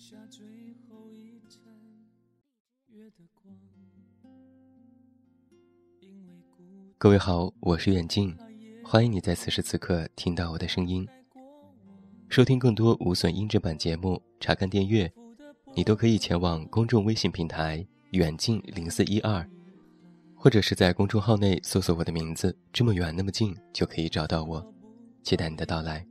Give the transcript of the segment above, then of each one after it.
下最后一盏月的光。各位好，我是远近，欢迎你在此时此刻听到我的声音。收听更多无损音质版节目，查看订阅，你都可以前往公众微信平台远近零四一二，或者是在公众号内搜索我的名字，这么远那么近就可以找到我。期待你的到来。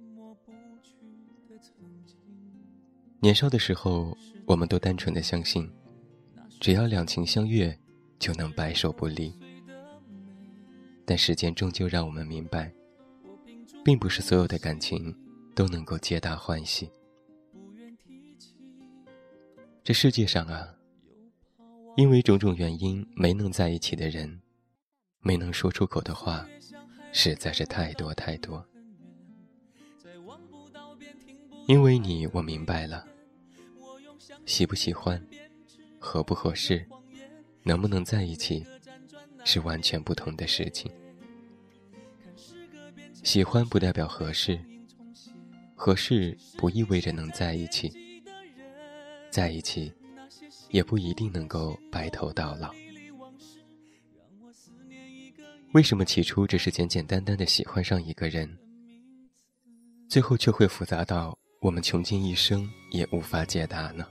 年少的时候，我们都单纯的相信，只要两情相悦，就能白首不离。但时间终究让我们明白，并不是所有的感情都能够皆大欢喜。这世界上啊，因为种种原因没能在一起的人，没能说出口的话，实在是太多太多。因为你，我明白了。喜不喜欢，合不合适，能不能在一起，是完全不同的事情。喜欢不代表合适，合适不意味着能在一起，在一起，也不一定能够白头到老。为什么起初只是简简单单的喜欢上一个人，最后却会复杂到我们穷尽一生也无法解答呢？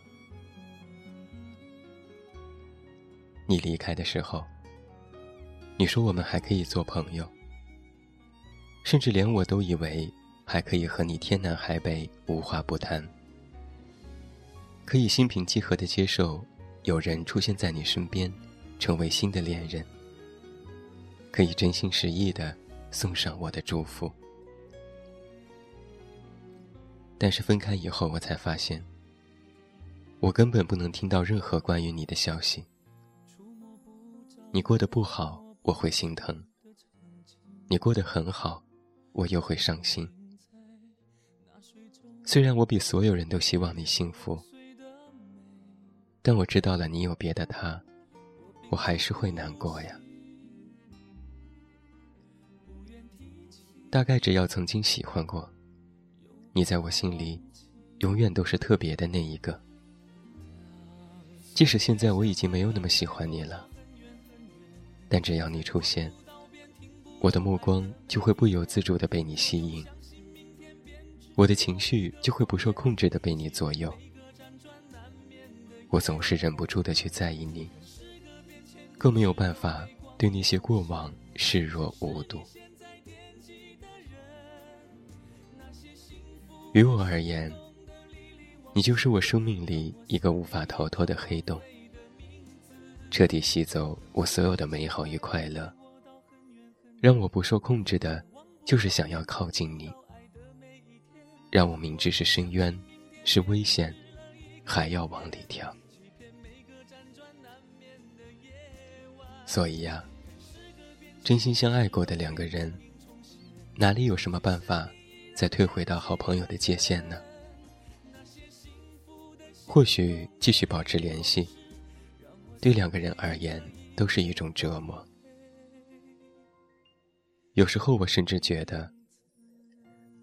你离开的时候，你说我们还可以做朋友，甚至连我都以为还可以和你天南海北无话不谈，可以心平气和的接受有人出现在你身边，成为新的恋人，可以真心实意的送上我的祝福。但是分开以后，我才发现，我根本不能听到任何关于你的消息。你过得不好，我会心疼；你过得很好，我又会伤心。虽然我比所有人都希望你幸福，但我知道了你有别的他，我还是会难过呀。大概只要曾经喜欢过，你在我心里，永远都是特别的那一个。即使现在我已经没有那么喜欢你了。但只要你出现，我的目光就会不由自主的被你吸引，我的情绪就会不受控制的被你左右，我总是忍不住的去在意你，更没有办法对那些过往视若无睹。于我而言，你就是我生命里一个无法逃脱的黑洞。彻底吸走我所有的美好与快乐，让我不受控制的，就是想要靠近你。让我明知是深渊，是危险，还要往里跳。所以呀，真心相爱过的两个人，哪里有什么办法再退回到好朋友的界限呢？或许继续保持联系。对两个人而言，都是一种折磨。有时候，我甚至觉得，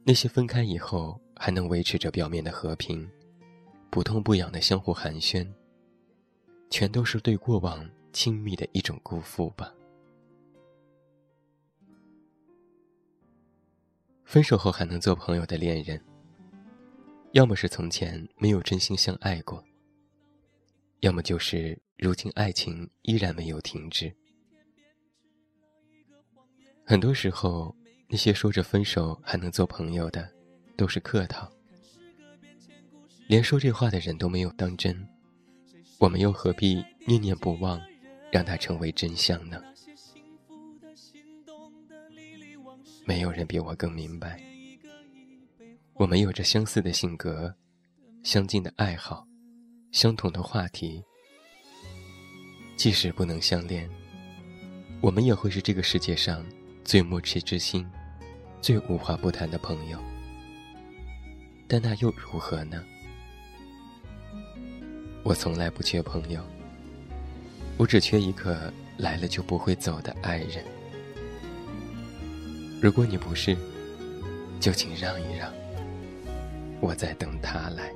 那些分开以后还能维持着表面的和平，不痛不痒的相互寒暄，全都是对过往亲密的一种辜负吧。分手后还能做朋友的恋人，要么是从前没有真心相爱过，要么就是。如今爱情依然没有停止。很多时候，那些说着分手还能做朋友的，都是客套。连说这话的人都没有当真，我们又何必念念不忘，让它成为真相呢？没有人比我更明白，我们有着相似的性格，相近的爱好，相同的话题。即使不能相恋，我们也会是这个世界上最默契之心、最无话不谈的朋友。但那又如何呢？我从来不缺朋友，我只缺一个来了就不会走的爱人。如果你不是，就请让一让，我在等他来。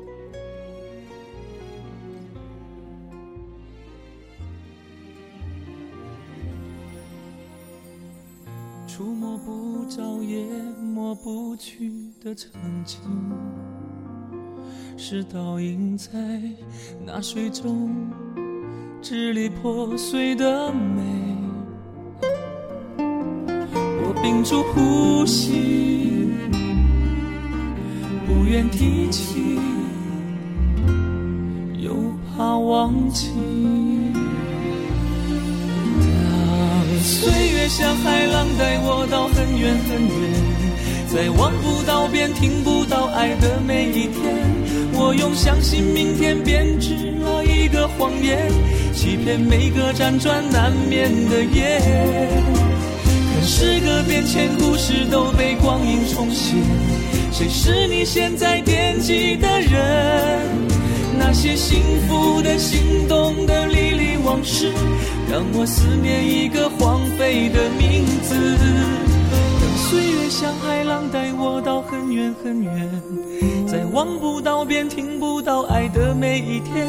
触摸不着也抹不去的曾经，是倒映在那水中支离破碎的美。我屏住呼吸，不愿提起，又怕忘记。岁月像海浪带我到很远很远，在望不到边、听不到爱的每一天，我用相信明天编织了一个谎言，欺骗每个辗转难眠的夜。可时隔变迁，故事都被光阴重写，谁是你现在惦记的人？那些幸福的、心动的、历历往事。让我思念一个荒废的名字，让岁月像海浪带我到很远很远，在望不到边、听不到爱的每一天，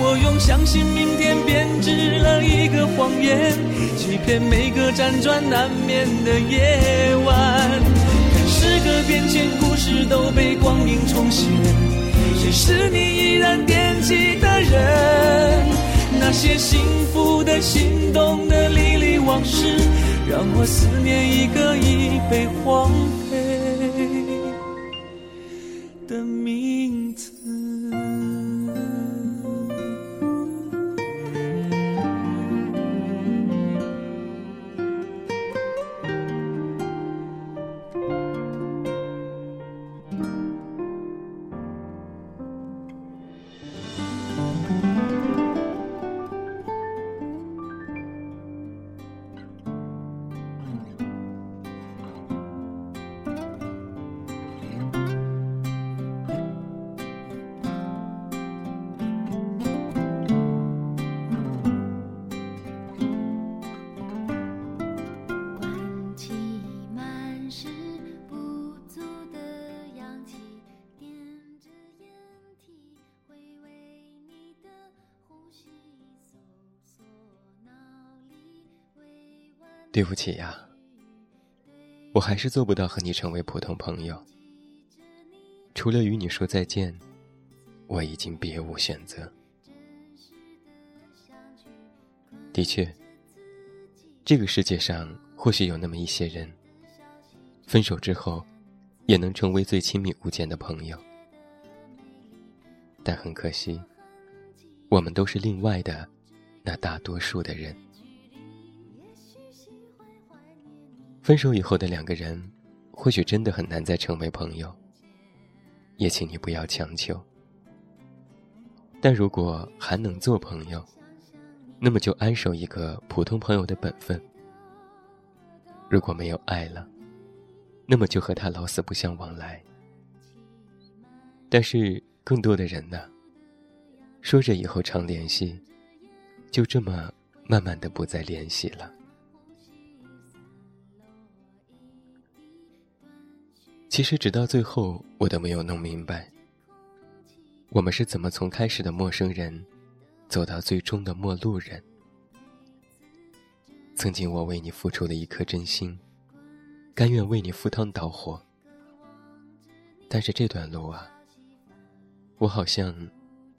我用相信明天编织了一个谎言，欺骗每个辗转难眠的夜晚。看时隔变迁，故事都被光阴重写，谁是你依然惦记的人？那些幸福的、心动的、历历往事，让我思念一个已被荒对不起呀，我还是做不到和你成为普通朋友。除了与你说再见，我已经别无选择。的确，这个世界上或许有那么一些人，分手之后也能成为最亲密无间的朋友，但很可惜，我们都是另外的那大多数的人。分手以后的两个人，或许真的很难再成为朋友。也请你不要强求。但如果还能做朋友，那么就安守一个普通朋友的本分。如果没有爱了，那么就和他老死不相往来。但是更多的人呢，说着以后常联系，就这么慢慢的不再联系了。其实，直到最后，我都没有弄明白，我们是怎么从开始的陌生人，走到最终的陌路人。曾经，我为你付出了一颗真心，甘愿为你赴汤蹈火。但是这段路啊，我好像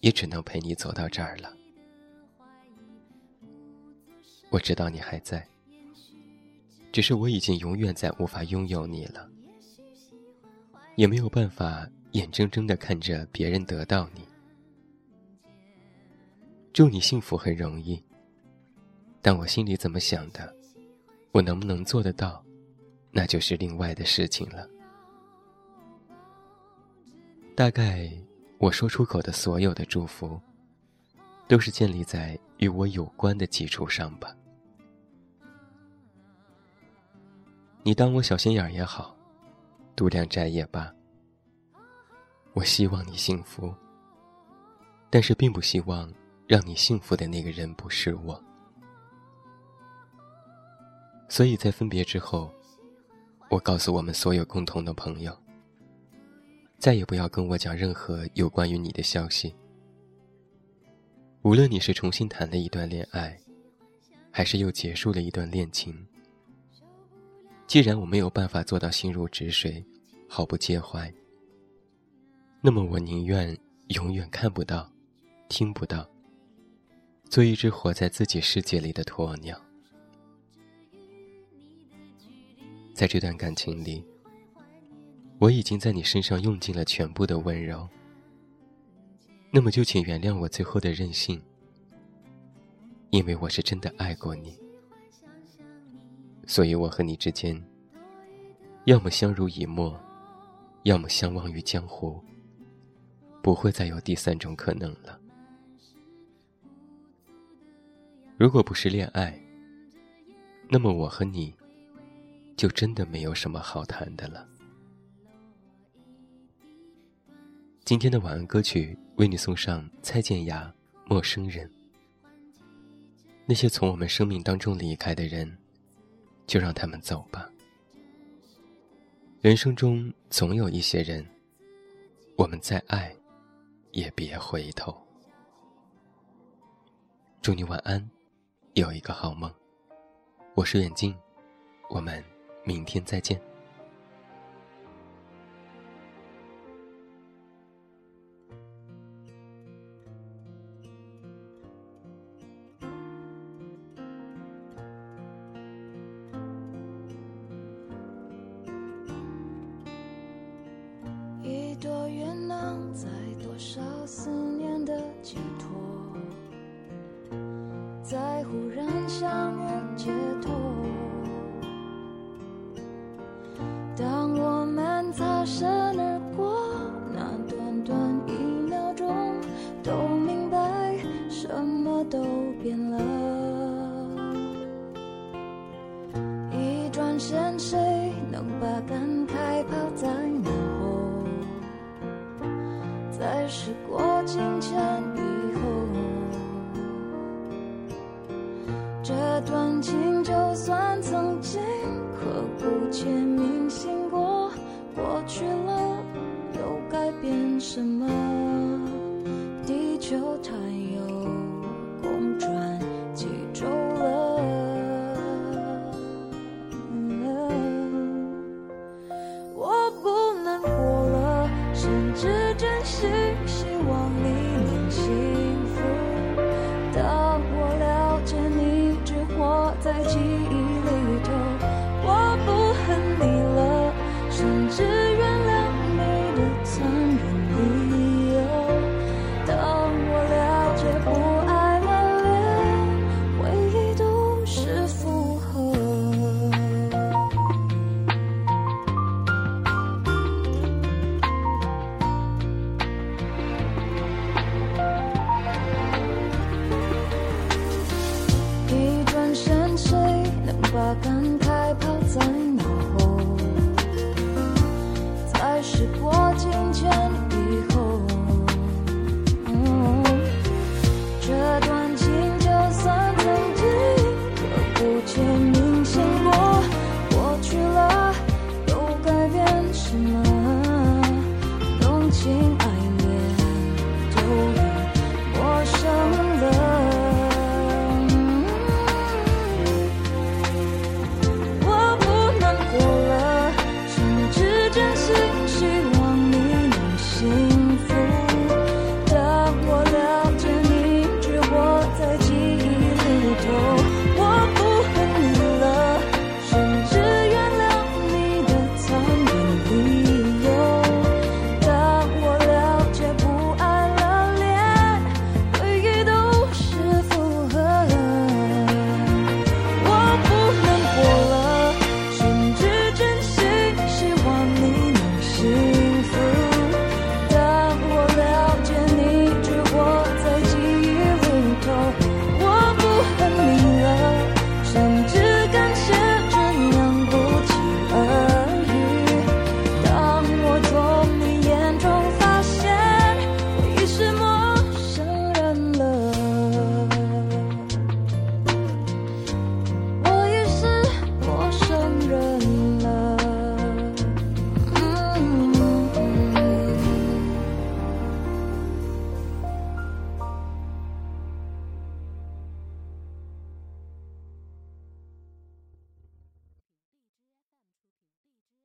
也只能陪你走到这儿了。我知道你还在，只是我已经永远再无法拥有你了。也没有办法眼睁睁的看着别人得到你。祝你幸福很容易，但我心里怎么想的，我能不能做得到，那就是另外的事情了。大概我说出口的所有的祝福，都是建立在与我有关的基础上吧。你当我小心眼儿也好。度量斋也罢，我希望你幸福，但是并不希望让你幸福的那个人不是我。所以在分别之后，我告诉我们所有共同的朋友，再也不要跟我讲任何有关于你的消息。无论你是重新谈了一段恋爱，还是又结束了一段恋情，既然我没有办法做到心如止水，毫不介怀。那么，我宁愿永远看不到、听不到，做一只活在自己世界里的鸵鸟。在这段感情里，我已经在你身上用尽了全部的温柔。那么，就请原谅我最后的任性，因为我是真的爱过你，所以我和你之间，要么相濡以沫，要么相忘于江湖。不会再有第三种可能了。如果不是恋爱，那么我和你，就真的没有什么好谈的了。今天的晚安歌曲为你送上蔡健雅《陌生人》。那些从我们生命当中离开的人，就让他们走吧。人生中总有一些人，我们再爱。也别回头。祝你晚安，有一个好梦。我是远近，我们明天再见。忽然相遇街头。当我们擦身而过，那短短一秒钟，都明白什么都变了。一转身，谁能把感慨抛在脑后？在时过境迁感情就算曾经刻骨且铭心过，过去了又改变什么？